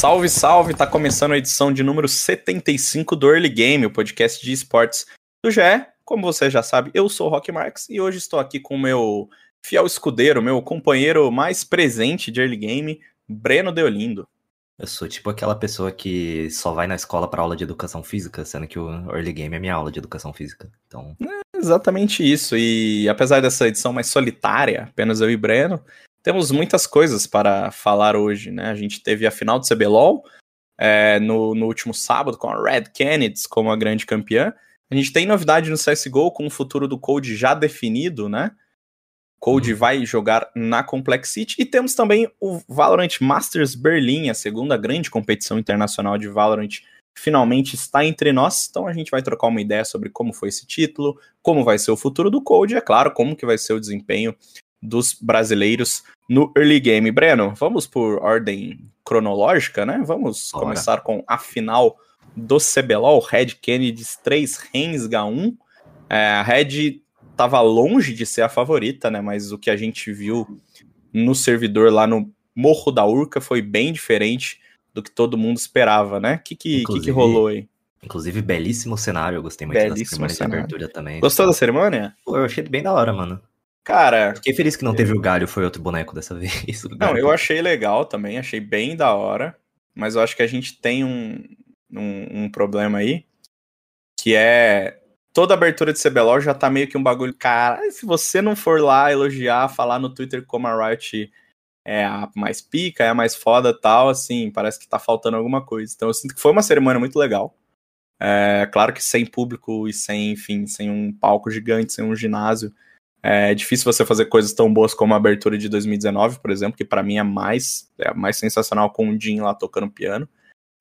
Salve, salve! Tá começando a edição de número 75 do Early Game, o podcast de esportes do GE. Como você já sabe, eu sou o Rock Marx e hoje estou aqui com o meu fiel escudeiro, meu companheiro mais presente de Early Game, Breno Deolindo. Eu sou tipo aquela pessoa que só vai na escola para aula de educação física, sendo que o early game é minha aula de educação física. Então, Exatamente isso. E apesar dessa edição mais solitária, apenas eu e Breno, temos muitas coisas para falar hoje, né? A gente teve a final do CBLOL é, no, no último sábado com a Red Canids como a grande campeã. A gente tem novidade no CSGO com o futuro do Code já definido, né? Code vai jogar na Complexity. E temos também o Valorant Masters Berlim, a segunda grande competição internacional de Valorant, finalmente está entre nós. Então a gente vai trocar uma ideia sobre como foi esse título, como vai ser o futuro do Code e, é claro, como que vai ser o desempenho dos brasileiros no early game. Breno, vamos por ordem cronológica, né? Vamos começar com a final do CBLOL, Red Kennedys 3, Rensga 1. É, a Red estava longe de ser a favorita, né? Mas o que a gente viu no servidor lá no Morro da Urca foi bem diferente do que todo mundo esperava, né? O que, que, que, que rolou aí? inclusive, belíssimo cenário. Eu gostei muito da Belíssimo cerimônia de cenário. abertura também. Gostou da cerimônia? Pô, eu achei bem da hora, mano. Cara, Fiquei feliz que não teve o galho, foi outro boneco dessa vez. Não, eu achei legal também, achei bem da hora, mas eu acho que a gente tem um, um, um problema aí, que é toda abertura de CBLOL já tá meio que um bagulho, cara, se você não for lá elogiar, falar no Twitter como a Riot é a mais pica, é a mais foda tal, assim, parece que tá faltando alguma coisa. Então eu sinto que foi uma cerimônia muito legal. É, claro que sem público e sem, enfim, sem um palco gigante, sem um ginásio, é difícil você fazer coisas tão boas como a abertura de 2019, por exemplo, que pra mim é mais, é mais sensacional com o Jin lá tocando piano.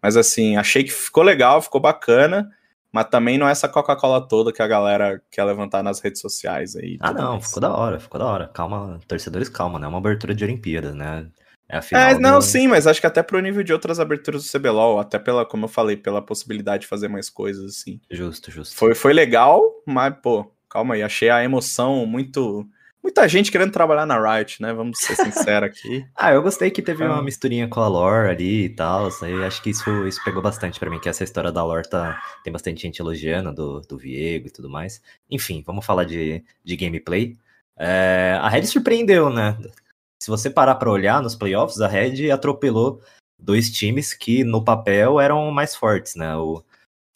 Mas assim, achei que ficou legal, ficou bacana, mas também não é essa Coca-Cola toda que a galera quer levantar nas redes sociais aí. Ah, não, mais. ficou da hora, ficou da hora. Calma, torcedores, calma, né? É uma abertura de Olimpíadas, né? É a final. É, não, do- sim, mas acho que até pro nível de outras aberturas do CBLOL, até pela, como eu falei, pela possibilidade de fazer mais coisas, assim. Justo, justo. Foi, foi legal, mas, pô, calma aí, achei a emoção muito. Muita gente querendo trabalhar na Riot, né? Vamos ser sinceros aqui. Ah, eu gostei que teve Ah. uma misturinha com a lore ali e tal. Acho que isso, isso pegou bastante pra mim, que essa história da lore tá, tem bastante gente elogiando, do, do Viego e tudo mais. Enfim, vamos falar de, de gameplay. É, a Red surpreendeu, né? Se você parar pra olhar nos playoffs, a Red atropelou dois times que no papel eram mais fortes, né? O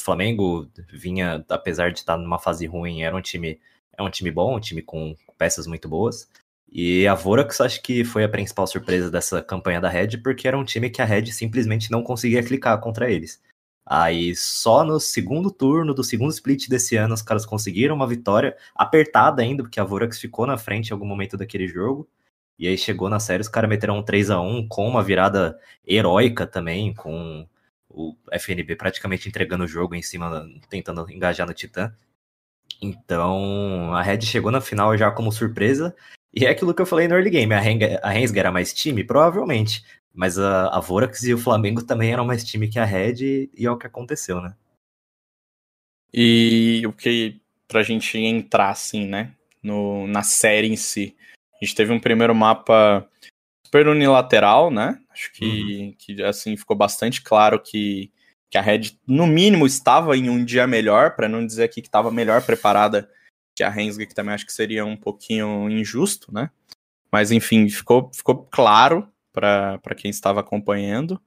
Flamengo vinha, apesar de estar numa fase ruim, era um time, é um time bom, um time com peças muito boas. E a Vorax acho que foi a principal surpresa dessa campanha da Red, porque era um time que a Red simplesmente não conseguia clicar contra eles. Aí só no segundo turno do segundo split desse ano os caras conseguiram uma vitória apertada ainda, porque a Vorax ficou na frente em algum momento daquele jogo. E aí chegou na série, os caras meteram um 3 a 1 com uma virada heróica também, com o FNB praticamente entregando o jogo em cima, tentando engajar no Titã. Então, a Red chegou na final já como surpresa, e é aquilo que eu falei no early game. A Rensga era mais time? Provavelmente. Mas a, a Vorax e o Flamengo também eram mais time que a Red, e, e é o que aconteceu, né? E o que, pra gente entrar, assim, né, no, na série em si, a gente teve um primeiro mapa super unilateral, né, acho que, que assim, ficou bastante claro que, que a Red, no mínimo, estava em um dia melhor, pra não dizer aqui que estava melhor preparada que a Rensga, que também acho que seria um pouquinho injusto, né, mas enfim, ficou, ficou claro pra quem estava acompanhando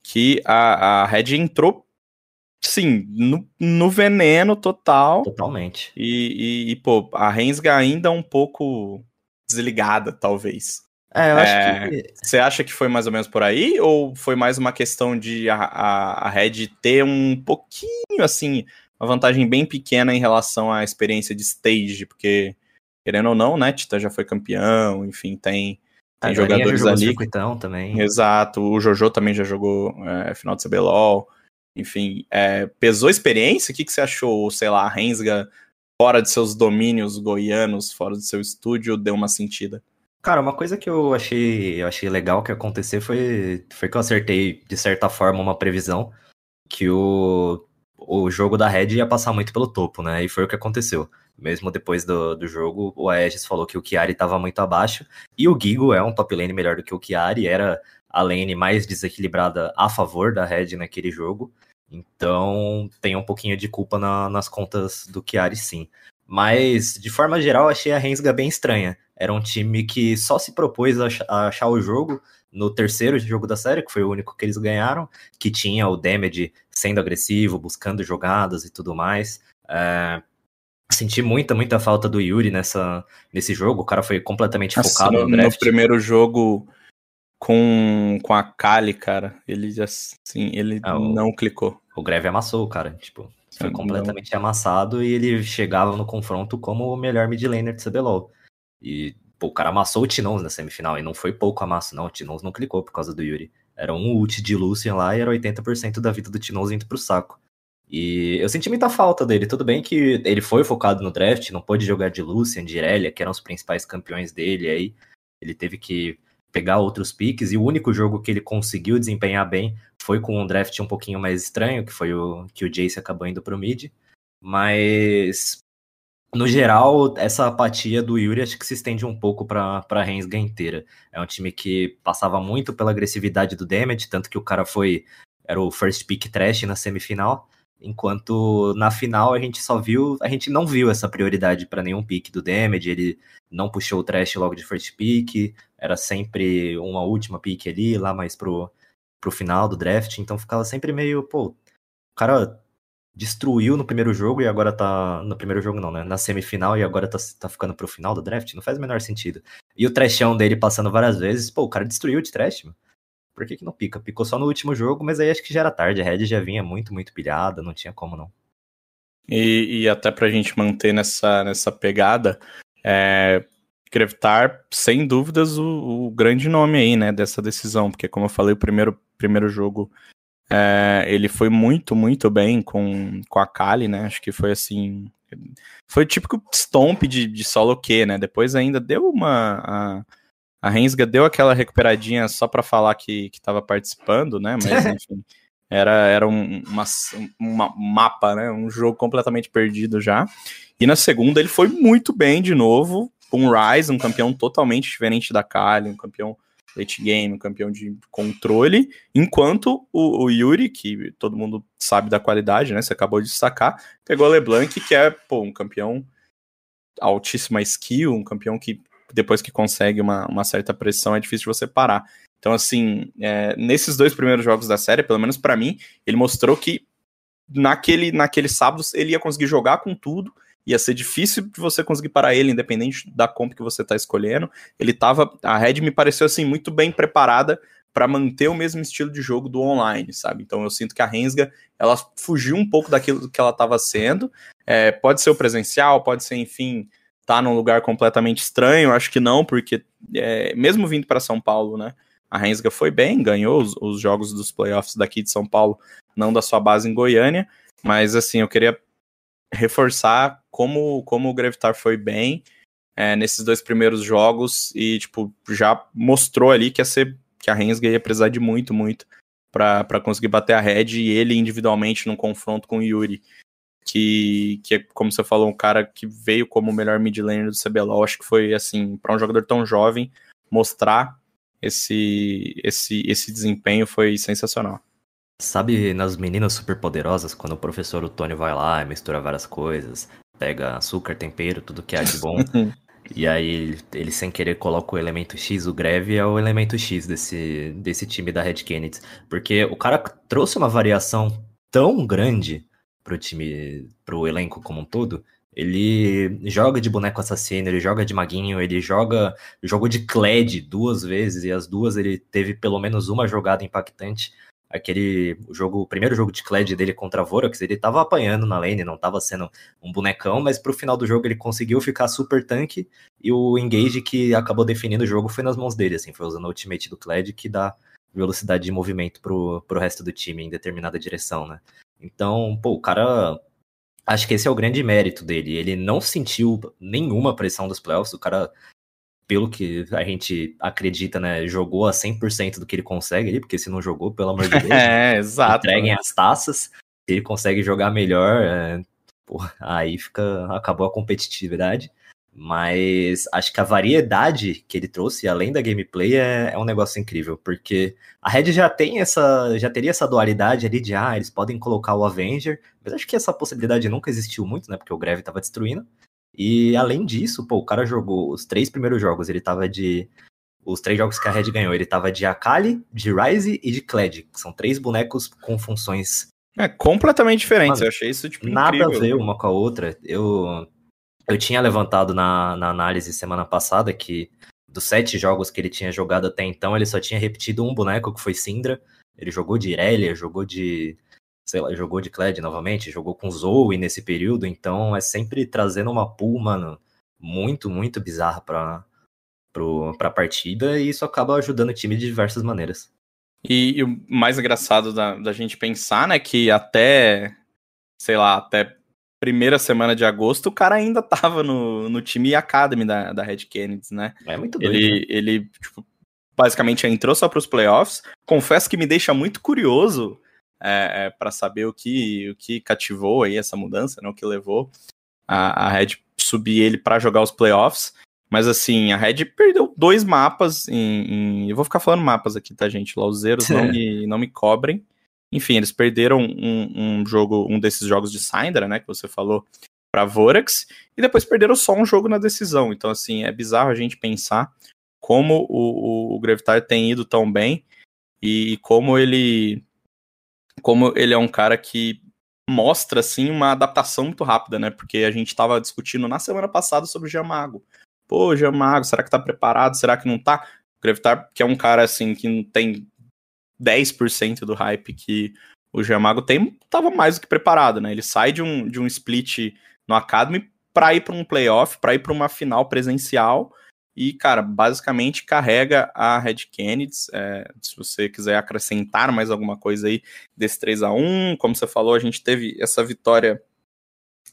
que a, a Red entrou sim, no, no veneno total. Totalmente. E, e, e, pô, a Rensga ainda um pouco desligada, talvez. É, eu acho É, que. Você acha que foi mais ou menos por aí? Ou foi mais uma questão de a, a, a Red ter um pouquinho, assim, uma vantagem bem pequena em relação à experiência de stage? Porque, querendo ou não, né, Tita já foi campeão, enfim, tem, tem a Galinha já jogadores jogou ali. circuitão também. Exato, o Jojo também já jogou é, final de CBLOL. enfim, é, pesou a experiência? O que, que você achou, sei lá, a Rensga fora de seus domínios goianos, fora do seu estúdio, deu uma sentida? Cara, uma coisa que eu achei, eu achei legal que acontecer foi, foi que eu acertei, de certa forma, uma previsão que o, o jogo da Red ia passar muito pelo topo, né? E foi o que aconteceu. Mesmo depois do, do jogo, o Aegis falou que o Chiari estava muito abaixo. E o Gigo é um top lane melhor do que o Chiari, era a lane mais desequilibrada a favor da Red naquele jogo. Então tem um pouquinho de culpa na, nas contas do Chiari, sim. Mas, de forma geral, achei a Rensga bem estranha. Era um time que só se propôs a achar o jogo no terceiro jogo da série, que foi o único que eles ganharam, que tinha o Damage sendo agressivo, buscando jogadas e tudo mais. É, senti muita, muita falta do Yuri nessa, nesse jogo. O cara foi completamente Nossa, focado no, no draft. No primeiro jogo com, com a Kali, cara, ele assim, ele ah, o, não clicou. O Greve amassou, cara. Tipo, foi completamente não. amassado e ele chegava no confronto como o melhor mid laner de CBLOL. E pô, o cara amassou o Tinons na semifinal, e não foi pouco amasso, não. O Tinons não clicou por causa do Yuri. Era um ult de Lucian lá e era 80% da vida do Tinons indo pro saco. E eu senti muita falta dele. Tudo bem que ele foi focado no draft, não pôde jogar de Lucian, de Irelia, que eram os principais campeões dele. Aí ele teve que pegar outros piques. E o único jogo que ele conseguiu desempenhar bem foi com um draft um pouquinho mais estranho, que foi o que o Jace acabou indo pro mid. Mas no geral, essa apatia do Yuri acho que se estende um pouco para a Rensga inteira. É um time que passava muito pela agressividade do damage, tanto que o cara foi era o first pick trash na semifinal, enquanto na final a gente só viu, a gente não viu essa prioridade para nenhum pick do damage, ele não puxou o trash logo de first pick, era sempre uma última pick ali, lá mais pro, pro final do draft, então ficava sempre meio, pô, o cara destruiu no primeiro jogo e agora tá. No primeiro jogo não, né? Na semifinal e agora tá, tá ficando pro final do draft. Não faz o menor sentido. E o trashão dele passando várias vezes, pô, o cara destruiu de trash, mano. Por que, que não pica? Picou só no último jogo, mas aí acho que já era tarde. A Red já vinha muito, muito pilhada, não tinha como não. E, e até pra gente manter nessa, nessa pegada, é, Grevitar, sem dúvidas, o, o, grande nome aí, né, dessa decisão, porque como eu falei, o primeiro, primeiro jogo é, ele foi muito, muito bem com, com a Kali, né? Acho que foi assim. Foi o típico stomp de, de solo Q, né? Depois ainda deu uma. A, a Rensga deu aquela recuperadinha só para falar que, que tava participando, né? Mas enfim. Era, era um uma, uma, mapa, né? Um jogo completamente perdido já. E na segunda ele foi muito bem de novo. Um Rise, um campeão totalmente diferente da Kali, um campeão late game, campeão de controle, enquanto o, o, Yuri, que todo mundo sabe da qualidade, né? Você acabou de destacar, pegou a LeBlanc, que é pô, um campeão altíssima skill, um campeão que depois que consegue uma, uma certa pressão é difícil de você parar. Então, assim, é, nesses dois primeiros jogos da série, pelo menos para mim, ele mostrou que naquele, naquele sábado ele ia conseguir jogar com tudo ia ser difícil de você conseguir parar ele, independente da comp que você tá escolhendo. Ele tava. A Red me pareceu assim muito bem preparada para manter o mesmo estilo de jogo do online, sabe? Então eu sinto que a Rensga ela fugiu um pouco daquilo que ela estava sendo. É, pode ser o presencial, pode ser, enfim, tá num lugar completamente estranho. Acho que não, porque é, mesmo vindo para São Paulo, né? A Rensga foi bem, ganhou os, os jogos dos playoffs daqui de São Paulo, não da sua base em Goiânia. Mas assim, eu queria reforçar como, como o Gravitar foi bem é, nesses dois primeiros jogos e, tipo, já mostrou ali que ia ser que a Rensga ia precisar de muito, muito para conseguir bater a Red e ele individualmente num confronto com o Yuri. Que, que é, como você falou, um cara que veio como o melhor mid laner do CBLOL. Acho que foi, assim, para um jogador tão jovem, mostrar esse, esse, esse desempenho foi sensacional. Sabe nas meninas superpoderosas, quando o professor Otônio vai lá e mistura várias coisas, pega açúcar, tempero, tudo que há de bom, e aí ele, ele, sem querer coloca o elemento X, o Greve é o elemento X desse, desse time da Red Kennedy. Porque o cara trouxe uma variação tão grande pro time, pro elenco como um todo. Ele joga de boneco assassino, ele joga de maguinho, ele joga jogo de Kled duas vezes, e as duas ele teve pelo menos uma jogada impactante aquele jogo, o primeiro jogo de Kled dele contra Vorax, ele tava apanhando na lane, não tava sendo um bonecão, mas pro final do jogo ele conseguiu ficar super tanque e o engage que acabou definindo o jogo foi nas mãos dele, assim, foi usando o ultimate do Kled que dá velocidade de movimento pro, pro resto do time em determinada direção, né? Então, pô, o cara. Acho que esse é o grande mérito dele. Ele não sentiu nenhuma pressão dos playoffs. O cara, pelo que a gente acredita, né, jogou a 100% do que ele consegue ali, porque se não jogou, pelo amor de Deus, É, exato. entreguem as taças. Se ele consegue jogar melhor, é, pô, aí fica. acabou a competitividade. Mas acho que a variedade que ele trouxe, além da gameplay, é, é, um negócio incrível, porque a Red já tem essa. já teria essa dualidade ali de ah, eles podem colocar o Avenger, mas acho que essa possibilidade nunca existiu muito, né? Porque o Greve tava destruindo. E além disso, pô, o cara jogou os três primeiros jogos, ele tava de. Os três jogos que a Red ganhou, ele tava de Akali, de Ryze e de Kled, que são três bonecos com funções. É completamente diferentes. Mano, eu achei isso tipo nada incrível. a ver uma com a outra. Eu eu tinha levantado na, na análise semana passada que dos sete jogos que ele tinha jogado até então, ele só tinha repetido um boneco, que foi Syndra. Ele jogou de Irelia, jogou de. Sei lá, jogou de Kled novamente, jogou com Zoe nesse período, então é sempre trazendo uma pool, mano, muito, muito bizarra pra, pro, pra partida, e isso acaba ajudando o time de diversas maneiras. E, e o mais engraçado da, da gente pensar, né, que até, sei lá, até primeira semana de agosto, o cara ainda tava no, no time Academy da, da Red Kennedy, né? É muito doido. Ele, né? ele tipo, basicamente entrou só para os playoffs. Confesso que me deixa muito curioso é, é, para saber o que, o que cativou aí essa mudança, né? O que levou a, a Red subir ele para jogar os playoffs. Mas assim, a Red perdeu dois mapas em, em, Eu vou ficar falando mapas aqui, tá, gente? Lauzeiros não me, não me cobrem. Enfim, eles perderam um, um, jogo, um desses jogos de Syndra, né, que você falou, para Vorax, e depois perderam só um jogo na decisão. Então, assim, é bizarro a gente pensar como o, o, o Gravitar tem ido tão bem e como ele como ele é um cara que mostra assim uma adaptação muito rápida, né? Porque a gente estava discutindo na semana passada sobre o Jamago. Pô, Jamago, será que tá preparado? Será que não tá? O Gravitar, que é um cara assim que não tem 10% do hype que o Giamago tem, estava mais do que preparado, né? Ele sai de um, de um split no Academy para ir para um playoff, para ir para uma final presencial e, cara, basicamente carrega a Red Kennedy. É, se você quiser acrescentar mais alguma coisa aí desse 3 a 1 como você falou, a gente teve essa vitória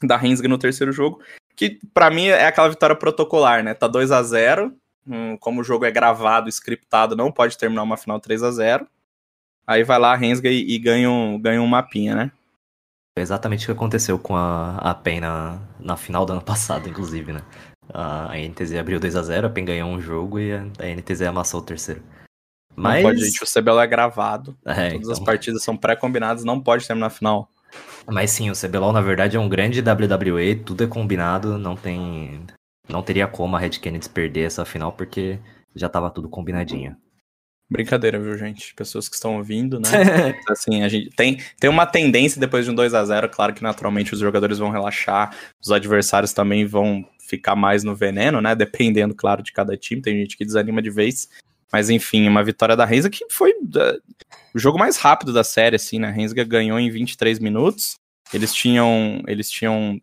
da Rensga no terceiro jogo, que para mim é aquela vitória protocolar, né? Tá 2 a 0 hum, como o jogo é gravado, scriptado, não pode terminar uma final 3 a 0 Aí vai lá, rensga e, e ganha, um, ganha um mapinha, né? Foi exatamente o que aconteceu com a, a PEN na, na final do ano passado, inclusive, né? A, a NTZ abriu 2 a 0 a PEN ganhou um jogo e a, a NTZ amassou o terceiro. Mas... Não pode, gente, o CBLOL é gravado. É, Todas então... as partidas são pré-combinadas, não pode terminar na final. Mas sim, o CBLOL na verdade é um grande WWE, tudo é combinado, não tem. Não teria como a Red Kennedy perder essa final, porque já tava tudo combinadinho. Brincadeira, viu, gente? Pessoas que estão ouvindo, né? assim, a gente tem, tem uma tendência depois de um 2 a 0 claro que naturalmente os jogadores vão relaxar, os adversários também vão ficar mais no veneno, né? Dependendo, claro, de cada time. Tem gente que desanima de vez. Mas enfim, uma vitória da Renzga que foi uh, o jogo mais rápido da série, assim, né? A ganhou em 23 minutos. Eles tinham, eles tinham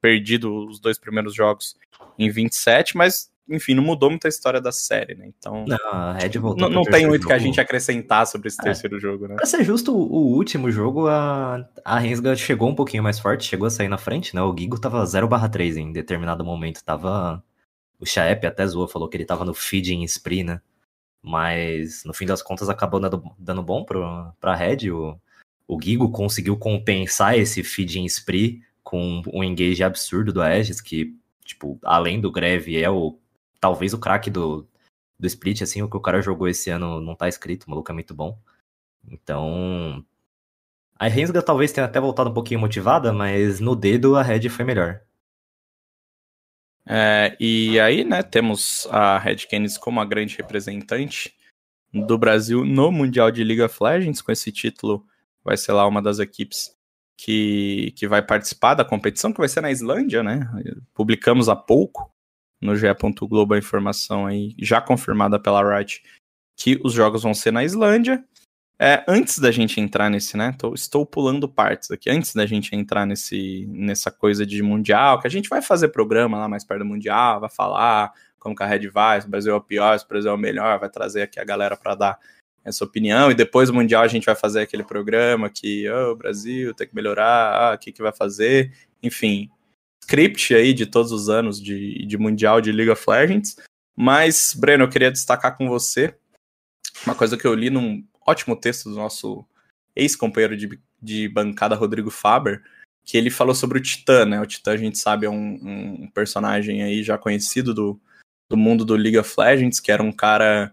perdido os dois primeiros jogos em 27, mas enfim, não mudou muito a história da série, né? Então. Não, a Red voltou. Não, não tem muito jogo. que a gente acrescentar sobre esse é. terceiro jogo, né? Pra ser justo, o último jogo, a, a Rensga chegou um pouquinho mais forte, chegou a sair na frente, né? O Gigo tava 0/3 em determinado momento. Tava. O Chaep até zoou, falou que ele tava no feeding spree, né? Mas no fim das contas acabou dando, dando bom pro, pra Red. O, o Gigo conseguiu compensar esse feeding spree com um engage absurdo do Aegis, que, tipo, além do greve, é o talvez o craque do, do split, assim, o que o cara jogou esse ano não tá escrito, o maluco é muito bom. Então. A Rensga talvez tenha até voltado um pouquinho motivada, mas no dedo a Red foi melhor. É, e aí, né, temos a Red Canids como a grande representante do Brasil no Mundial de League of Legends, com esse título vai ser lá uma das equipes que, que vai participar da competição, que vai ser na Islândia, né? Publicamos há pouco no GE. Globo a informação aí, já confirmada pela Riot, que os jogos vão ser na Islândia. É, antes da gente entrar nesse, né? Tô, estou pulando partes aqui. Antes da gente entrar nesse, nessa coisa de Mundial, que a gente vai fazer programa lá mais perto do Mundial, vai falar como que a Red vai, se o Brasil é o pior, se o Brasil é o melhor, vai trazer aqui a galera para dar essa opinião, e depois do Mundial a gente vai fazer aquele programa que oh, o Brasil tem que melhorar, ah, o que, que vai fazer, enfim, script aí de todos os anos de, de Mundial de League of Legends. Mas, Breno, eu queria destacar com você uma coisa que eu li num ótimo texto do nosso ex-companheiro de, de bancada, Rodrigo Faber, que ele falou sobre o Titã, né? O Titã, a gente sabe, é um, um personagem aí já conhecido do, do mundo do League of Legends, que era um cara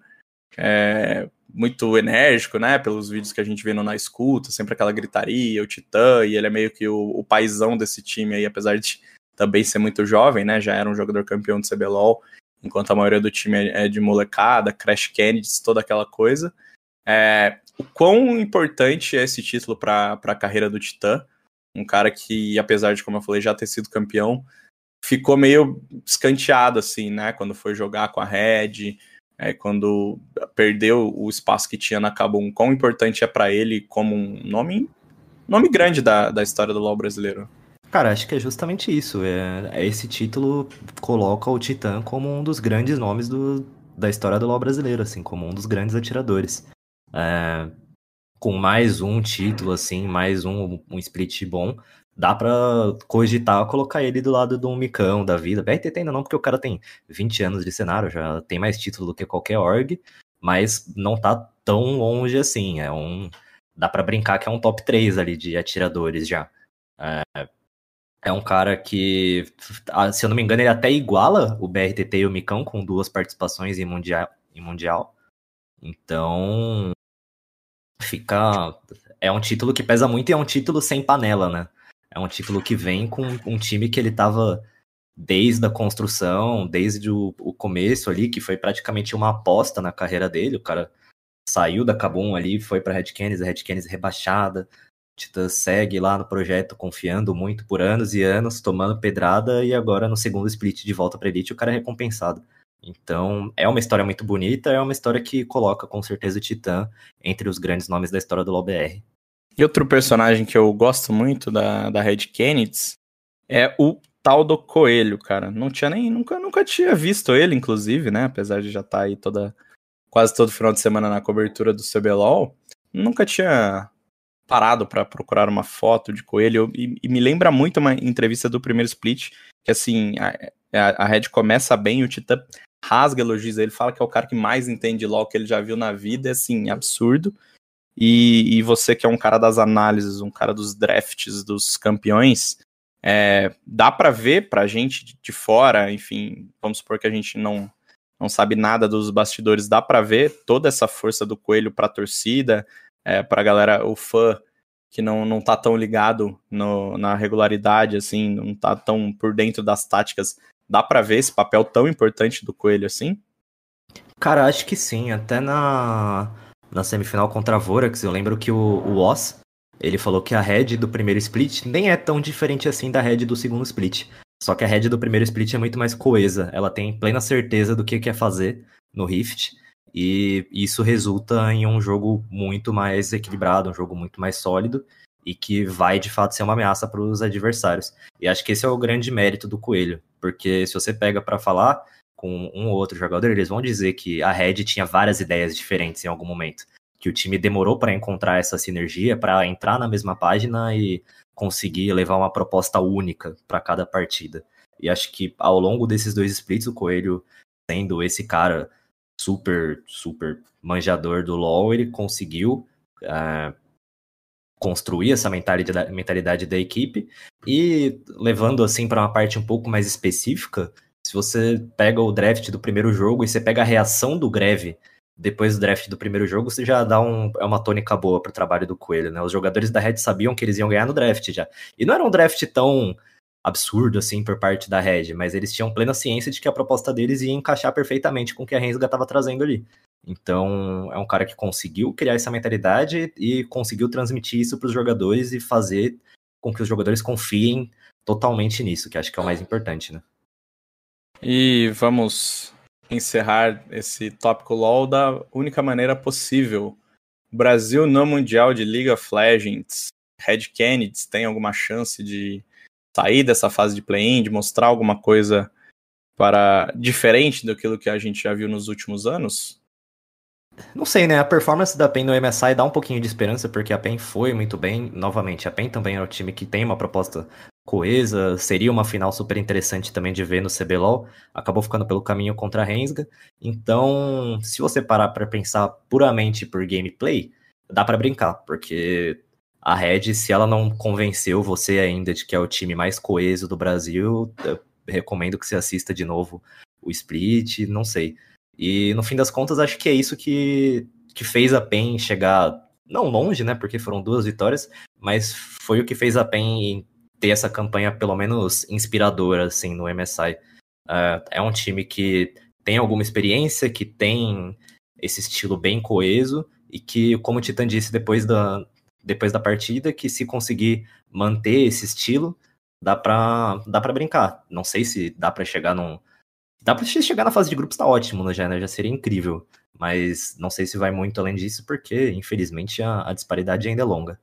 é, muito enérgico, né? Pelos vídeos que a gente vê no Na Escuta, sempre aquela gritaria, o Titã, e ele é meio que o, o paizão desse time aí, apesar de também ser muito jovem, né? Já era um jogador campeão de CBLOL, enquanto a maioria do time é, de molecada, Crash Kennedy, toda aquela coisa. É, o quão importante é esse título para a carreira do Titã? Um cara que, apesar de, como eu falei, já ter sido campeão, ficou meio escanteado, assim, né? Quando foi jogar com a Red, é, quando perdeu o espaço que tinha na Kabum. Quão importante é para ele como um nome, nome grande da, da história do LoL brasileiro? Cara, acho que é justamente isso. É, é, esse título coloca o Titã como um dos grandes nomes do, da história do LoL brasileiro, assim, como um dos grandes atiradores. É, com mais um título, assim, mais um, um split bom, dá pra cogitar colocar ele do lado do Micão da vida. BRTT ainda não, porque o cara tem 20 anos de cenário, já tem mais título do que qualquer org, mas não tá tão longe assim. É um. Dá para brincar que é um top 3 ali de atiradores já. É, é um cara que, se eu não me engano, ele até iguala o BRTT e o Micão com duas participações em mundial. Em mundial. Então, fica. É um título que pesa muito e é um título sem panela, né? É um título que vem com um time que ele tava desde a construção, desde o, o começo ali, que foi praticamente uma aposta na carreira dele. O cara saiu da Kabum ali, foi para Red Canids, a Red Canids rebaixada, Titã segue lá no projeto confiando muito por anos e anos, tomando pedrada e agora no segundo split de volta para Elite o cara é recompensado. Então, é uma história muito bonita, é uma história que coloca com certeza o Titã entre os grandes nomes da história do LoBR. E outro personagem que eu gosto muito da, da Red Kennedy é o tal do Coelho, cara. Não tinha nem. Nunca, nunca tinha visto ele, inclusive, né? Apesar de já estar tá aí toda. Quase todo final de semana na cobertura do CBLOL. Nunca tinha parado para procurar uma foto de coelho e, e, me lembra muito uma entrevista do primeiro split que assim a, a Red começa bem o Titã rasga elogios ele fala que é o cara que mais entende LoL que ele já viu na vida é assim absurdo. E, e você que é um cara das análises um cara dos drafts dos campeões é, dá para ver pra gente de, fora enfim vamos supor que a gente não não sabe nada dos bastidores dá para ver toda essa força do coelho para a torcida é, pra galera, o fã que não, não tá tão ligado no, na regularidade, assim, não tá tão por dentro das táticas, dá para ver esse papel tão importante do Coelho assim? Cara, acho que sim. Até na, na semifinal contra a Vorax, eu lembro que o, o Oz, ele falou que a head do primeiro split nem é tão diferente assim da head do segundo split. Só que a head do primeiro split é muito mais coesa. Ela tem plena certeza do que quer fazer no Rift. E isso resulta em um jogo muito mais equilibrado, um jogo muito mais sólido e que vai de fato ser uma ameaça para os adversários. E acho que esse é o grande mérito do Coelho, porque se você pega para falar com um ou outro jogador, eles vão dizer que a Red tinha várias ideias diferentes em algum momento, que o time demorou para encontrar essa sinergia, para entrar na mesma página e conseguir levar uma proposta única para cada partida. E acho que ao longo desses dois splits, o Coelho sendo esse cara super, super manjador do LoL, ele conseguiu uh, construir essa mentalidade, mentalidade da equipe e levando assim para uma parte um pouco mais específica, se você pega o draft do primeiro jogo e você pega a reação do Greve depois do draft do primeiro jogo, você já dá um, é uma tônica boa para o trabalho do Coelho, né? Os jogadores da Red sabiam que eles iam ganhar no draft já. E não era um draft tão absurdo assim por parte da Red, mas eles tinham plena ciência de que a proposta deles ia encaixar perfeitamente com o que a Rensga estava trazendo ali. Então, é um cara que conseguiu criar essa mentalidade e conseguiu transmitir isso para os jogadores e fazer com que os jogadores confiem totalmente nisso, que acho que é o mais importante, né? E vamos encerrar esse tópico LoL da única maneira possível. Brasil no Mundial de League of Legends. Red Kennedy tem alguma chance de sair dessa fase de play-in, de mostrar alguma coisa para diferente daquilo que a gente já viu nos últimos anos? não sei, né? A performance da PEN no MSI dá um pouquinho de esperança, porque a PEN foi muito bem. Novamente, a PEN também é um time que tem uma proposta coesa, seria uma final super interessante também de ver no CBLOL. Acabou ficando pelo caminho contra a Rensga. Então, se você parar para pensar puramente por gameplay, dá para brincar, porque a Red, se ela não convenceu você ainda de que é o time mais coeso do Brasil, recomendo que você assista de novo o Split, não sei. E no fim das contas, acho que é isso que, que fez a PEN chegar, não longe, né? Porque foram duas vitórias, mas foi o que fez a PEN ter essa campanha pelo menos inspiradora, assim, no MSI. Uh, é um time que tem alguma experiência, que tem esse estilo bem coeso e que, como o Titan disse depois da, depois da partida, que se conseguir manter esse estilo, dá pra, dá pra brincar. Não sei se dá para chegar num, Dá pra chegar na fase de grupos, tá ótimo, né, já? Já seria incrível. Mas não sei se vai muito além disso, porque, infelizmente, a, a disparidade ainda é longa.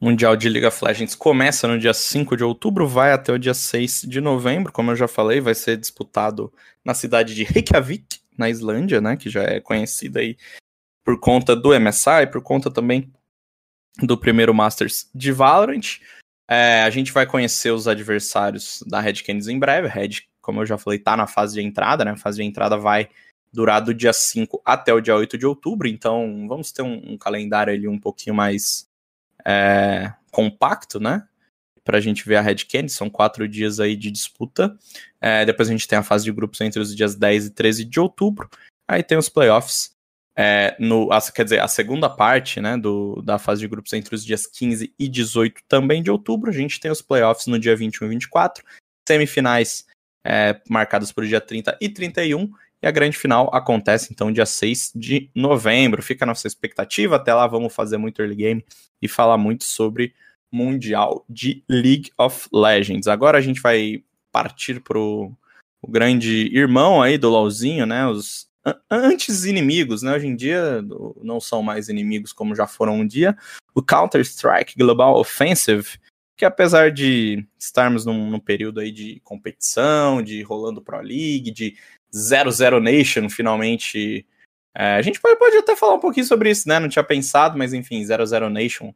Mundial de League of Legends começa no dia 5 de outubro, vai até o dia 6 de novembro, como eu já falei, vai ser disputado na cidade de Reykjavik, na Islândia, né, que já é conhecida aí por conta do MSI, por conta também do primeiro Masters de Valorant. É, a gente vai conhecer os adversários da Red Canids em breve. Red como eu já falei, tá na fase de entrada, né? A fase de entrada vai durar do dia 5 até o dia 8 de outubro, então vamos ter um, um calendário ali um pouquinho mais é, compacto, né? Pra gente ver a Red Candy, são quatro dias aí de disputa. É, depois a gente tem a fase de grupos entre os dias 10 e 13 de outubro. Aí tem os playoffs. É, no, a, quer dizer, a segunda parte né, do, da fase de grupos entre os dias 15 e 18 também de outubro. A gente tem os playoffs no dia 21 e 24. Semifinais é, marcadas para o dia 30 e 31. E a grande final acontece então dia 6 de novembro. Fica a nossa expectativa. Até lá vamos fazer muito early game e falar muito sobre Mundial de League of Legends. Agora a gente vai partir pro o grande irmão aí do LoLzinho, né? Os antes inimigos, né? Hoje em dia não são mais inimigos como já foram um dia. O Counter-Strike Global Offensive que apesar de estarmos num, num, período aí de competição, de rolando Pro League, de 00 Nation finalmente. É, a gente pode, pode, até falar um pouquinho sobre isso, né? Não tinha pensado, mas enfim, 00 Nation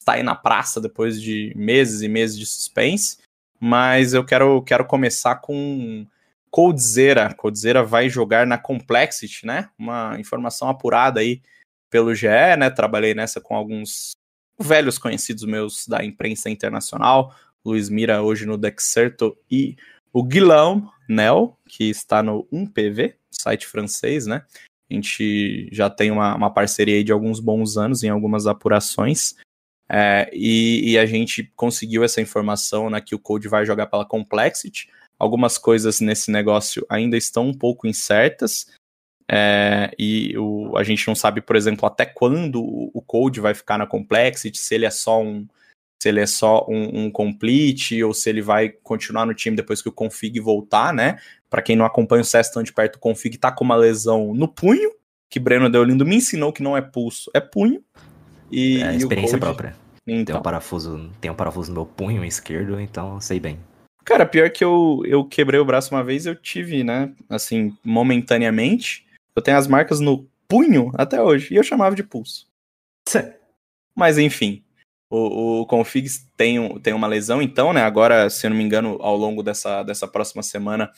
está aí na praça depois de meses e meses de suspense. Mas eu quero, quero começar com Coldzera. Coldzera vai jogar na Complexity, né? Uma informação apurada aí pelo GE, né? Trabalhei nessa com alguns velhos conhecidos meus da imprensa internacional, Luiz Mira hoje no Dexerto e o Guilherme Nel, que está no 1PV, site francês, né? A gente já tem uma, uma parceria aí de alguns bons anos em algumas apurações. É, e, e, a gente conseguiu essa informação né, que o Code vai jogar pela Complexity. Algumas coisas nesse negócio ainda estão um pouco incertas. É, e o, a gente não sabe, por exemplo, até quando o code vai ficar na complexity, se ele é só um se ele é só um, um complete ou se ele vai continuar no time depois que o config voltar, né? Para quem não acompanha o CS tão de perto, o config tá com uma lesão no punho, que Breno Deolindo me ensinou que não é pulso, é punho. E, é experiência code... própria. Então. Tem um parafuso, tem um parafuso no meu punho esquerdo, então sei bem. Cara, pior que eu, eu quebrei o braço uma vez, eu tive, né? Assim, momentaneamente. Eu tenho as marcas no punho até hoje. E eu chamava de pulso. Mas enfim. O, o config tem, tem uma lesão, então, né? Agora, se eu não me engano, ao longo dessa, dessa próxima semana,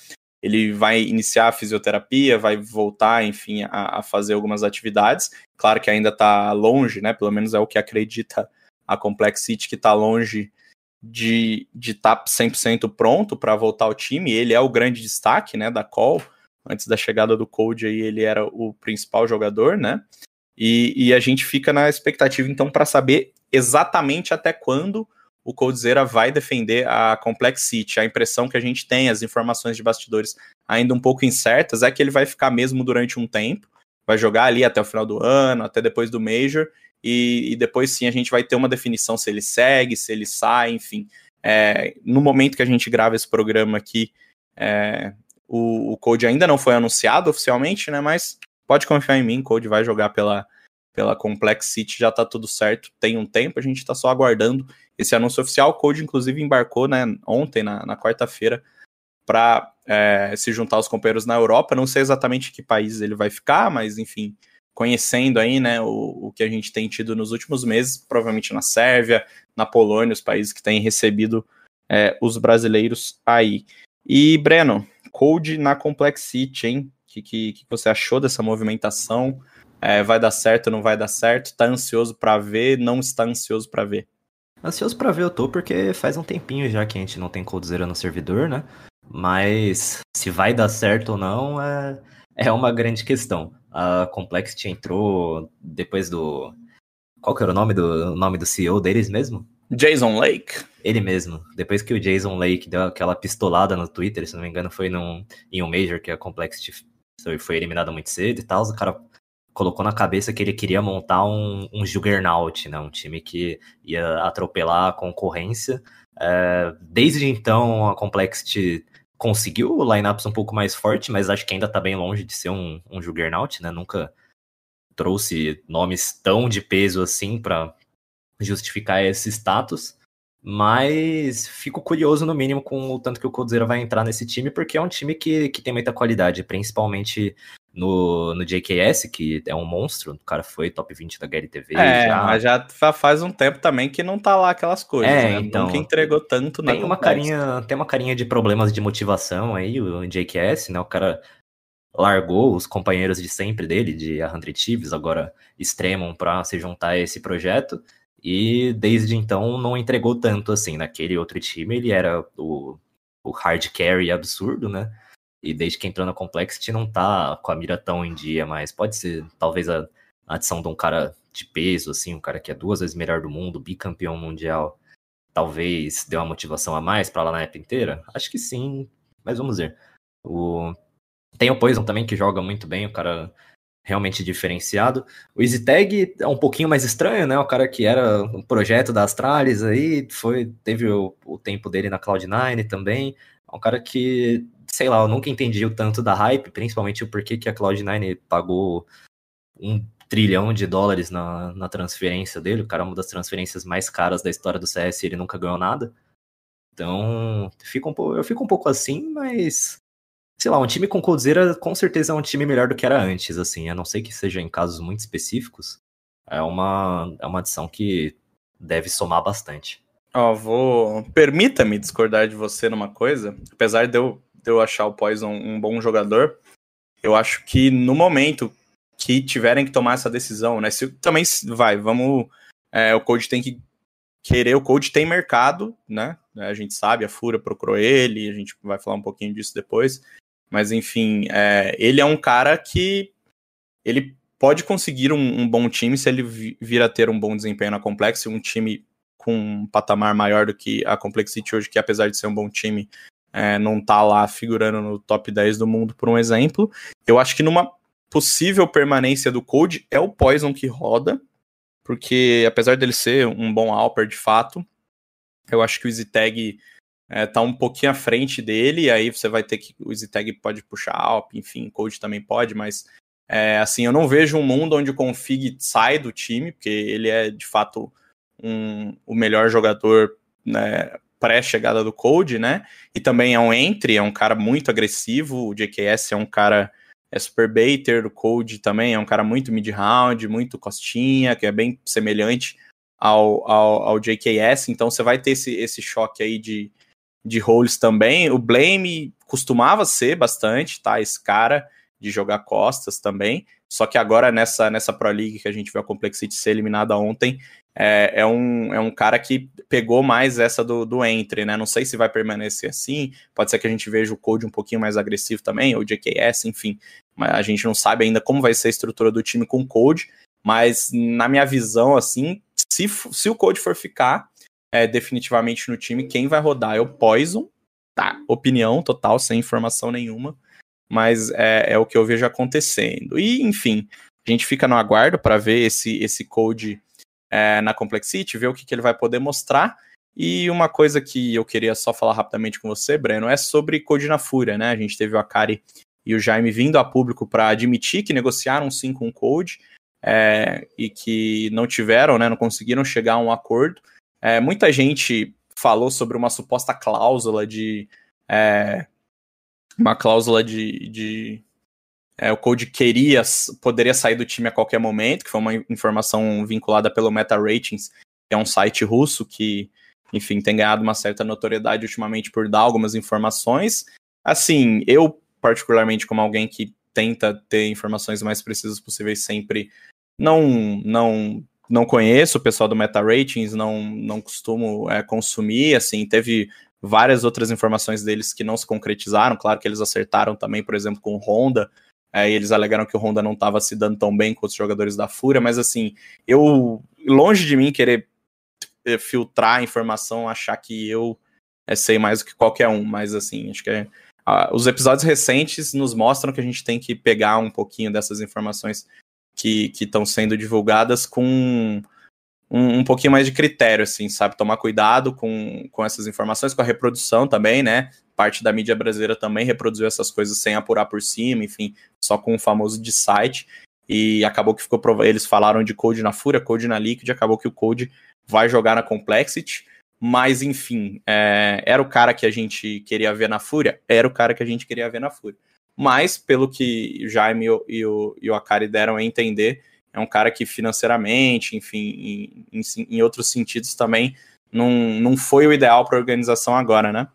ele vai iniciar a fisioterapia, vai voltar, enfim, a, a fazer algumas atividades. Claro que ainda está longe, né? Pelo menos é o que acredita a Complexity, que está longe de estar tá 100% pronto para voltar ao time. Ele é o grande destaque, né, da Call antes da chegada do Code aí ele era o principal jogador, né? E, e a gente fica na expectativa então para saber exatamente até quando o Coldzera vai defender a Complex City. A impressão que a gente tem, as informações de bastidores ainda um pouco incertas, é que ele vai ficar mesmo durante um tempo, vai jogar ali até o final do ano, até depois do Major, e, e depois sim a gente vai ter uma definição se ele segue, se ele sai, enfim. É, no momento que a gente grava esse programa aqui, é, o, o Code ainda não foi anunciado oficialmente, né? Mas pode confiar em mim, Code vai jogar pela, pela Complex City, já tá tudo certo, tem um tempo, a gente tá só aguardando esse anúncio oficial. O Code, inclusive, embarcou né, ontem, na, na quarta-feira, para é, se juntar aos companheiros na Europa. Não sei exatamente que país ele vai ficar, mas enfim, conhecendo aí, né, o, o que a gente tem tido nos últimos meses, provavelmente na Sérvia, na Polônia, os países que têm recebido é, os brasileiros aí. E, Breno, Code na Complexity, hein? O que, que, que, você achou dessa movimentação? É, vai dar certo, não vai dar certo? Tá ansioso para ver? Não está ansioso para ver? Ansioso para ver eu tô, porque faz um tempinho já que a gente não tem Coldzera no servidor, né? Mas se vai dar certo ou não é, é uma grande questão. A Complexity entrou depois do. Qual que era o nome do, o nome do CEO deles mesmo? Jason Lake. Ele mesmo. Depois que o Jason Lake deu aquela pistolada no Twitter, se não me engano, foi num, em um Major que a Complexity foi eliminada muito cedo e tal, o cara colocou na cabeça que ele queria montar um, um Juggernaut, né? Um time que ia atropelar a concorrência. É, desde então, a Complexity conseguiu lineups um pouco mais forte, mas acho que ainda tá bem longe de ser um, um Juggernaut, né? Nunca trouxe nomes tão de peso assim para justificar esse status. Mas fico curioso, no mínimo, com o tanto que o Coldzera vai entrar nesse time, porque é um time que, que tem muita qualidade, principalmente no, no JKS, que é um monstro. O cara foi top 20 da Gary TV. É, já... mas já faz um tempo também que não tá lá aquelas coisas. É, né? então. Nunca entregou tanto na tem uma carinha Tem uma carinha de problemas de motivação aí, o JKS, né? O cara largou os companheiros de sempre dele, de a Hundred Thieves, agora Extremon, para se juntar a esse projeto. E desde então não entregou tanto assim. Naquele outro time ele era o, o hard carry absurdo, né? E desde que entrou na Complexity não tá com a mira tão em dia, mas pode ser talvez a, a adição de um cara de peso, assim, um cara que é duas vezes melhor do mundo, bicampeão mundial, talvez dê uma motivação a mais para lá na época inteira? Acho que sim, mas vamos ver. O... Tem o Poison também que joga muito bem, o cara realmente diferenciado. O EasyTag é um pouquinho mais estranho, né? O cara que era um projeto da Astralis aí, foi, teve o, o tempo dele na Cloud9 também. É um cara que, sei lá, eu nunca entendi o tanto da hype, principalmente o porquê que a Cloud9 pagou um trilhão de dólares na, na transferência dele. O cara é uma das transferências mais caras da história do CS e ele nunca ganhou nada. Então, um, eu fico um pouco assim, mas sei lá, um time com Coldzera com certeza é um time melhor do que era antes, assim, a não ser que seja em casos muito específicos, é uma, é uma adição que deve somar bastante. Ó, oh, vou. Permita-me discordar de você numa coisa, apesar de eu, de eu achar o Poison um bom jogador, eu acho que no momento que tiverem que tomar essa decisão, né? Se também vai, vamos. É, o Code tem que querer, o Code tem mercado, né? A gente sabe, a Fura procurou ele, a gente vai falar um pouquinho disso depois. Mas enfim, é, ele é um cara que ele pode conseguir um, um, bom time se ele vir a ter um bom desempenho na Complex, um time com um patamar maior do que a Complexity hoje, que apesar de ser um bom time, é, não tá lá figurando no top 10 do mundo, por um exemplo. Eu acho que numa possível permanência do Code é o Poison que roda, porque apesar dele ser um bom Alper de fato, eu acho que o EasyTag é, tá um pouquinho à frente dele, e aí você vai ter que. O EasyTag pode puxar Alp, enfim, Code também pode, mas é, assim, eu não vejo um mundo onde o Config sai do time, porque ele é de fato um, o melhor jogador né, pré-chegada do Code, né? E também é um entry, é um cara muito agressivo. O JKS é um cara é super baiter, o Code também é um cara muito mid-round, muito costinha, que é bem semelhante ao, ao, ao JKS. Então você vai ter esse, esse choque aí de, de roles também. O Blame costumava ser bastante, tá? Esse cara de jogar costas também. Só que agora nessa, nessa Pro League que a gente viu a Complexity ser eliminada ontem, é, é, um, é um cara que pegou mais essa do, do entry, né? Não sei se vai permanecer assim. Pode ser que a gente veja o Code um pouquinho mais agressivo também, ou JKS, enfim. Mas a gente não sabe ainda como vai ser a estrutura do time com Code. Mas na minha visão, assim, se, se o Code for ficar, é, definitivamente no time. Quem vai rodar é o Poison, tá? Opinião total, sem informação nenhuma. Mas é, é o que eu vejo acontecendo. E, enfim, a gente fica no aguardo para ver esse, esse code é, na Complexity, ver o que, que ele vai poder mostrar. E uma coisa que eu queria só falar rapidamente com você, Breno, é sobre Code na Fúria, né? A gente teve o Akari e o Jaime vindo a público para admitir que negociaram sim com o Code é, e que não tiveram, né? Não conseguiram chegar a um acordo. É, muita gente falou sobre uma suposta cláusula de. É, uma cláusula de, de é, o Code queria, poderia sair do time a qualquer momento, que foi uma informação vinculada pelo Meta Ratings, que é um site russo que, enfim, tem ganhado uma certa notoriedade ultimamente por dar algumas informações. Assim, eu, particularmente, como alguém que tenta ter informações mais precisas possíveis sempre, não, não, não conheço o pessoal do Meta Ratings, não, não costumo é, consumir, assim, teve várias outras informações deles que não se concretizaram, claro que eles acertaram também, por exemplo, com o Honda, é, eles alegaram que o Honda não estava se dando tão bem com os jogadores da Fúria, mas assim, eu, longe de mim querer eh, filtrar a informação, achar que eu é, sei mais do que qualquer um, mas assim, acho que é, os episódios recentes nos mostram que a gente tem que pegar um pouquinho dessas informações que estão sendo divulgadas com um, um, pouquinho mais de critério, assim, sabe? Tomar cuidado com, com essas informações, com a reprodução também, né? Parte da mídia brasileira também reproduziu essas coisas sem apurar por cima, enfim, só com o famoso de site. E acabou que ficou. Eles falaram de Code na Fúria, Code na Liquid, acabou que o Code vai jogar na Complexity. Mas, enfim, é, era o cara que a gente queria ver na Fúria? Era o cara que a gente queria ver na Fúria. Mas, pelo que o Jaime e o, e o Akari deram a entender, é um cara que financeiramente, enfim, em, em, em outros sentidos também, não, não foi o ideal para a organização agora, né?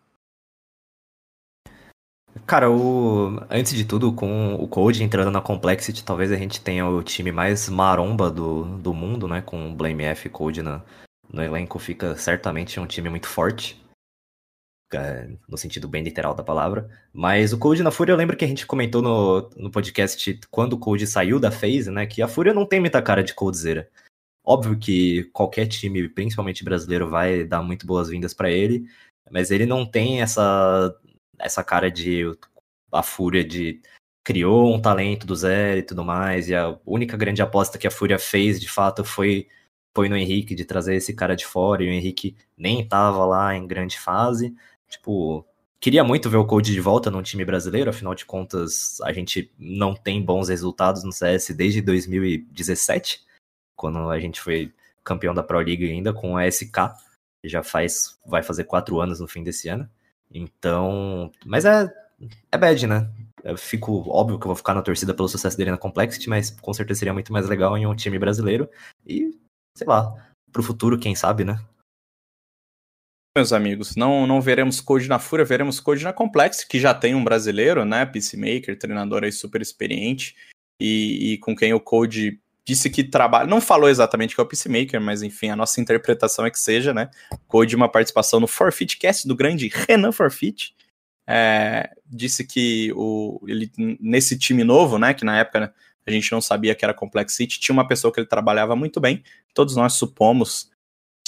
Cara, o... antes de tudo, com o Code entrando na Complexity, talvez a gente tenha o time mais maromba do, do mundo, né? Com o Blame F e Code na, no elenco, fica certamente um time muito forte. É, no sentido bem literal da palavra. Mas o Code na Fúria, eu lembro que a gente comentou no, no podcast quando o Code saiu da phase, né? Que a Fúria não tem muita cara de Coldzera. Óbvio que qualquer time, principalmente brasileiro, vai dar muito boas-vindas para ele, mas ele não tem essa essa cara de a Fúria de criou um talento do zero e tudo mais, e a única grande aposta que a Fúria fez, de fato, foi foi no Henrique de trazer esse cara de fora, e o Henrique nem estava lá em grande fase. Tipo, queria muito ver o Code de volta num time brasileiro, afinal de contas, a gente não tem bons resultados no CS desde 2017, quando a gente foi campeão da Pro League ainda com a SK, já faz vai fazer quatro anos no fim desse ano. Então, mas é, é bad, né? Eu fico, óbvio que eu vou ficar na torcida pelo sucesso dele na Complexity, mas com certeza seria muito mais legal em um time brasileiro. E, sei lá, pro futuro, quem sabe, né? Meus amigos, não, não veremos Code na Fúria, veremos Code na Complexity, que já tem um brasileiro, né? Peacemaker, treinador aí super experiente, e, e com quem o Code disse que trabalha. Não falou exatamente que é o Peacemaker, mas enfim, a nossa interpretação é que seja, né? Code uma participação no Forfeit Cast do grande Renan Forfeit. É, disse que o, ele, nesse time novo, né? Que na época né, a gente não sabia que era Complexity, tinha uma pessoa que ele trabalhava muito bem. Todos nós supomos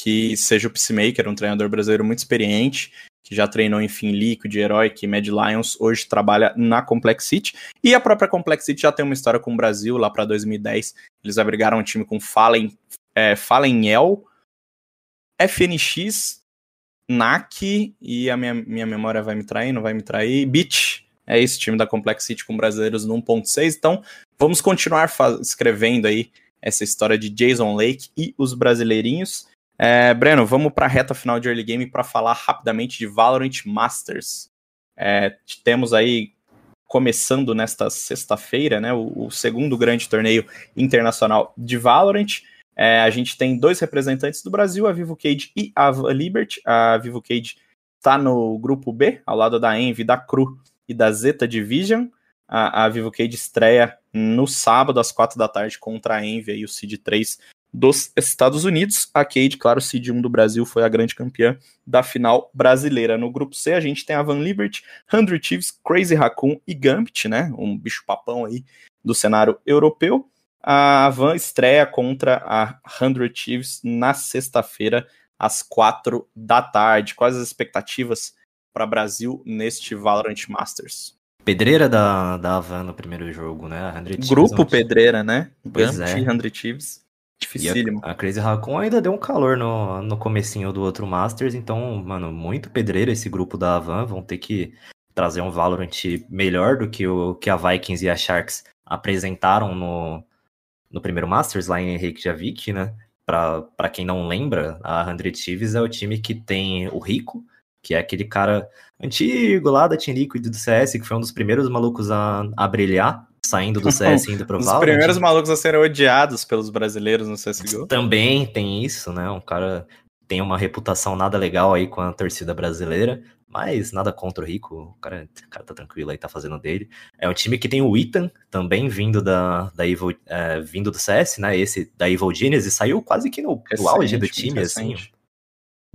que seja o Peacemaker, um treinador brasileiro muito experiente, que já treinou, enfim, Liquid, Heroic, Mad Lions, hoje trabalha na Complexity. E a própria Complexity já tem uma história com o Brasil, lá para 2010. Eles abrigaram um time com Fallen, é, FNX, NAC, e a minha, minha memória vai me trair, não vai me trair, Beach. É esse time da Complexity com brasileiros no 1.6. Então, vamos continuar escrevendo aí essa história de Jason Lake e os brasileirinhos. É, Breno, vamos para a reta final de early game para falar rapidamente de Valorant Masters. É, temos aí, começando nesta sexta-feira, né, o, o, segundo grande torneio internacional de Valorant. É, a gente tem dois representantes do Brasil, a Vivo Cage e a Liberty. A Vivo Cage está no grupo B, ao lado da Envy, da Cru e da Zeta Division. A, a Vivo Cage estreia no sábado, às quatro da tarde, contra a Envy e o Seed 3 dos Estados Unidos. A Cade, claro, Seed 1 do Brasil, foi a grande campeã da final brasileira. No grupo C, a gente tem a Van Liberty, 100 Chiefs, Crazy Raccoon e Gambit, né? Um bicho-papão aí do cenário europeu. A Van estreia contra a 100 Chiefs na sexta-feira, às quatro da tarde. Quais as expectativas para Brasil neste Valorant Masters? Pedreira da, da Havan no primeiro jogo, né? Grupo Pedreira, né? Pois Gambit é. 100 Chiefs. Dificílimo. A, a, Crazy Raccoon ainda deu um calor no, no comecinho do outro Masters, então, mano, muito pedreiro esse grupo da Avan, vão ter que trazer um Valorant melhor do que o que a Vikings e a Sharks apresentaram no, no primeiro Masters, lá em Reykjavik, né? Para quem não lembra, a 100 Thieves é o time que tem o Rico, que é aquele cara antigo lá da Team Liquid do CS, que foi um dos primeiros malucos a, a brilhar saindo do CS e indo pro Os Valorant. primeiros malucos a serem odiados pelos brasileiros no CSGO. Também tem isso, né? Um cara tem uma reputação nada legal aí com a torcida brasileira, mas nada contra o Rico. O cara, o cara tá tranquilo aí, tá fazendo dele. É um time que tem o Ethan, também vindo da, da Evil, é, vindo do CS, né? Esse da Evil Genius, e saiu quase que no, no auge do Recente, time, assim. recente.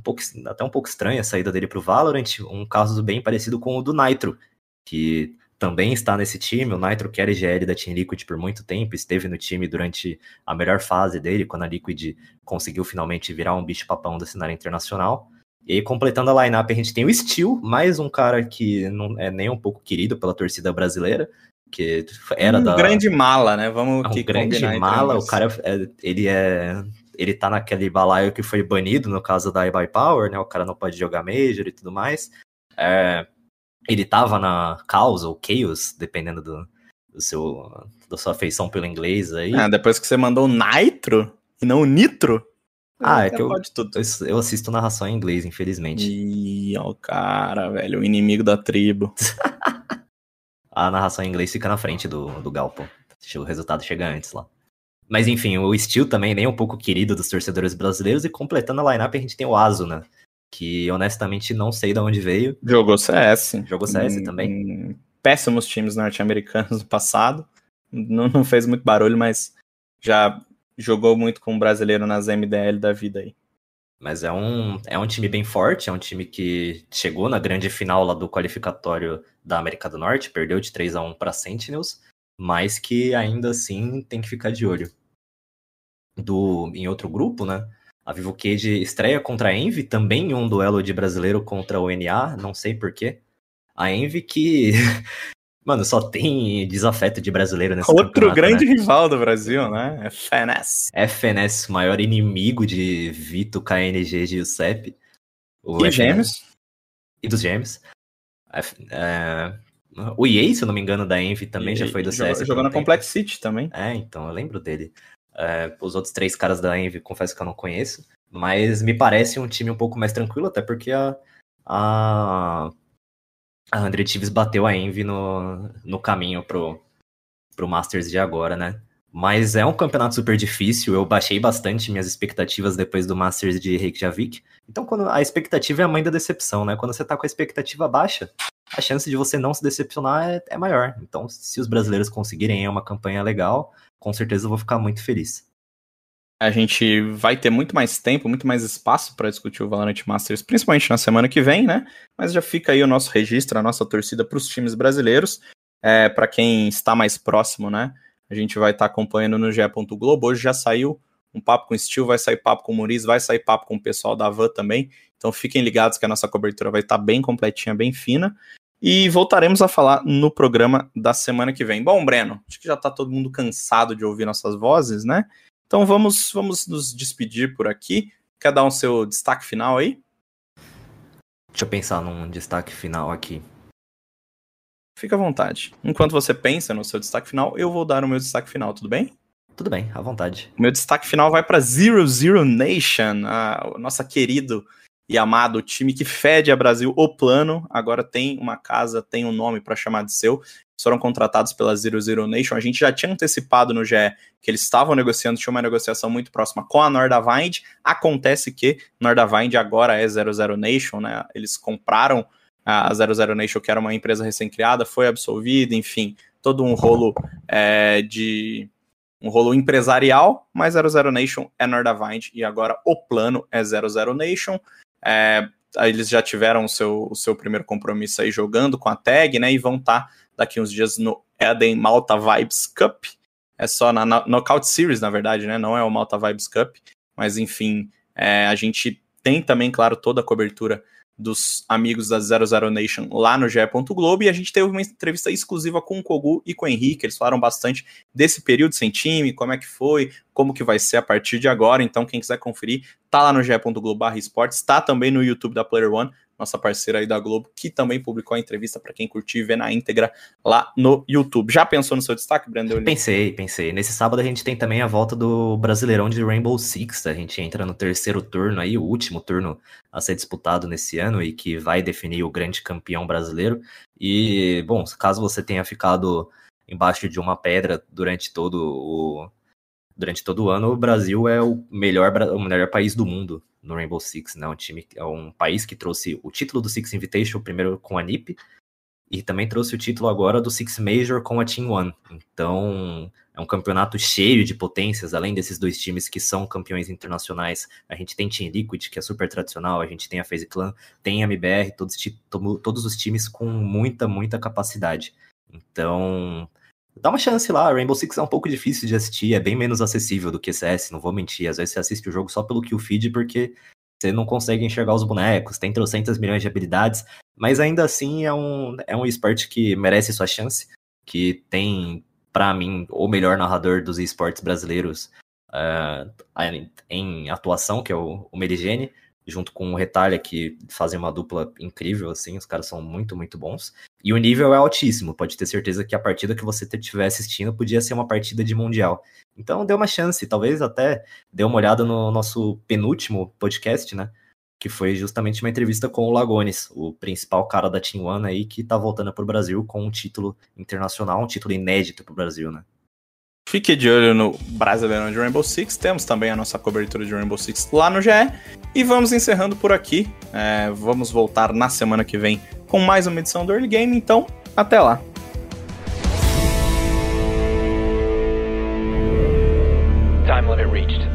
Um pouco, até um pouco estranha a saída dele pro Valorant. Um caso bem parecido com o do Nitro, que também está nesse time. O Nitro, que era IGL da Team Liquid por muito tempo, esteve no time durante a melhor fase dele, quando a Liquid conseguiu finalmente virar um bicho-papão da cenário internacional. E aí, completando a lineup, a gente tem o Steel, mais um cara que não é nem um pouco querido pela torcida brasileira, que era um da. grande mala, né? Vamos É um que grande mala, o cara, é- ele é... Ele tá naquele balaio que foi banido no caso da iBuy Power, né? O cara não pode jogar Major e tudo mais. É, ele tava na Chaos ou Chaos, dependendo do, do seu, da sua afeição pelo inglês aí. Ah, depois que você mandou o Nitro e não o Nitro. Ah, é você que eu-. Eu, eu assisto narração em inglês, infelizmente. Ih, ó o cara, velho, o inimigo da tribo. A narração em inglês fica na frente do, do Galpo. O resultado chega antes lá. Mas enfim, o Steel também nem um pouco querido dos torcedores brasileiros. E completando a lineup, a gente tem o Asuna, que honestamente não sei de onde veio. Jogou CS. Jogou CS Em- também. Péssimos times norte-americanos no passado. Não, não fez muito barulho, mas já jogou muito com o brasileiro nas MDL da vida aí. Mas é um, é um time bem forte, é um time que chegou na grande final lá do qualificatório da América do Norte, perdeu de 3 a 1 para Sentinels, mas que ainda assim tem que ficar de olho. Do, em outro grupo, né? A Vivo Cage estreia contra a Envy, também em um duelo de brasileiro contra o NA, não sei porquê. A Envy que. Mano, só tem desafeto de brasileiro nesse Outro grande né? rival do Brasil, né? É FNS. FNS, maior inimigo de Vito, KNG e Giuseppe. O E FNS Gêmeos. E dos Gêmeos. É, O EA, se eu não me engano, da Envy também já foi do CS. Jogou na. Complex City também. É, então, eu lembro dele. É, os outros três caras da Envy, confesso que eu não conheço. Mas me parece um time um pouco mais tranquilo, até porque a. A, a 100 Thieves bateu a Envy no, no caminho pro, pro Masters de agora, né? Mas é um campeonato super difícil. Eu baixei bastante minhas expectativas depois do Masters de Reykjavik. Então, quando a expectativa é a mãe da decepção, né? Quando você tá com a expectativa baixa, a chance de você não se decepcionar é, é maior. Então, se os brasileiros conseguirem uma campanha legal, com certeza eu vou ficar muito feliz. A gente vai ter muito mais tempo, muito mais espaço para discutir o Valorant Masters, principalmente na semana que vem, né? Mas já fica aí o nosso registro, a nossa torcida para os times brasileiros. É, para quem está mais próximo, né? A gente vai estar acompanhando no GE. Globo. Hoje já saiu um papo com o Steel, vai sair papo com o Muriz, vai sair papo com o pessoal da Van também. Então fiquem ligados que a nossa cobertura vai estar bem completinha, bem fina. E voltaremos a falar no programa da semana que vem. Bom, Breno, acho que já tá todo mundo cansado de ouvir nossas vozes, né? Então vamos, vamos nos despedir por aqui. Quer dar um seu destaque final aí? Deixa eu pensar num destaque final aqui. Fica à vontade. Enquanto você pensa no seu destaque final, eu vou dar o meu destaque final, tudo bem? Tudo bem, à vontade. Meu destaque final vai para Zero Zero Nation, a, o nosso querido e amado time que fede a Brasil, o Plano. Agora tem uma casa, tem um nome para chamar de seu. Foram contratados pela Zero Zero Nation. A gente já tinha antecipado no GE que eles estavam negociando, tinha uma negociação muito próxima com a Nordavind. Acontece que Nordavind agora é Zero Zero Nation, né? Eles compraram a Zero Zero Nation, que era uma empresa recém-criada, foi absolvida, enfim, todo um rolo é, de um rolo empresarial, mas 00 Nation é Nordavind e agora o plano é 00 Nation. É, eles já tiveram o seu, o seu primeiro compromisso aí jogando com a tag, né? E vão estar daqui uns dias no Eden Malta Vibes Cup. É só na, na Knockout Series, na verdade, né? Não é o Malta Vibes Cup. Mas enfim, é, a gente tem também, claro, toda a cobertura dos amigos da 00 Nation lá no GE. Globo e a gente teve uma entrevista exclusiva com o Kogu e com o Henrique, eles falaram bastante desse período sem time, como é que foi, como que vai ser a partir de agora, então quem quiser conferir, tá lá no ge.globo barra esportes, tá também no YouTube da Player One, nossa parceira aí da Globo, que também publicou a entrevista para quem curtir e ver na íntegra lá no YouTube. Já pensou no seu destaque, Brandon? Pensei, pensei. Nesse sábado a gente tem também a volta do Brasileirão de Rainbow Six. A gente entra no terceiro turno aí, o último turno a ser disputado nesse ano e que vai definir o grande campeão brasileiro. E, bom, caso você tenha ficado embaixo de uma pedra durante todo o durante todo o ano, o Brasil é o melhor, o melhor país do mundo no Rainbow Six, né? Um time é um país que trouxe o título do Six Invitational primeiro com a NiP e também trouxe o título agora do Six Major com a Team One. Então, é um campeonato cheio de potências, além desses dois times que são campeões internacionais. A gente tem Team Liquid, que é super tradicional, a gente tem a FaZe Clan, tem a MBR, todos, todos os times com muita, muita capacidade. Então, dá uma chance lá. Rainbow Six é um pouco difícil de assistir, é bem menos acessível do que CS, não vou mentir. Às vezes você assiste o jogo só pelo kill feed porque você não consegue enxergar os bonecos, tem trocentas milhões de habilidades, mas ainda assim é um, é um esporte que merece sua chance, que tem, para mim, o melhor narrador dos esportes brasileiros uh, em atuação, que é o, o Merigene, junto com o Retalha, que fazem uma dupla incrível, assim, os caras são muito, muito bons. E o nível é altíssimo, pode ter certeza que a partida que você estiver assistindo podia ser uma partida de Mundial. Então dê uma chance, talvez até dê uma olhada no nosso penúltimo podcast, né? Que foi justamente uma entrevista com o Lagones, o principal cara da Team One aí, que tá voltando pro Brasil com um título internacional, um título inédito pro Brasil, né? Fique de olho no Brasileirão de Rainbow Six. Temos também a nossa cobertura de Rainbow Six lá no GE. E vamos encerrando por aqui. É, vamos voltar na semana que vem com mais uma edição do Early Game. Então, até lá. Time limit reached.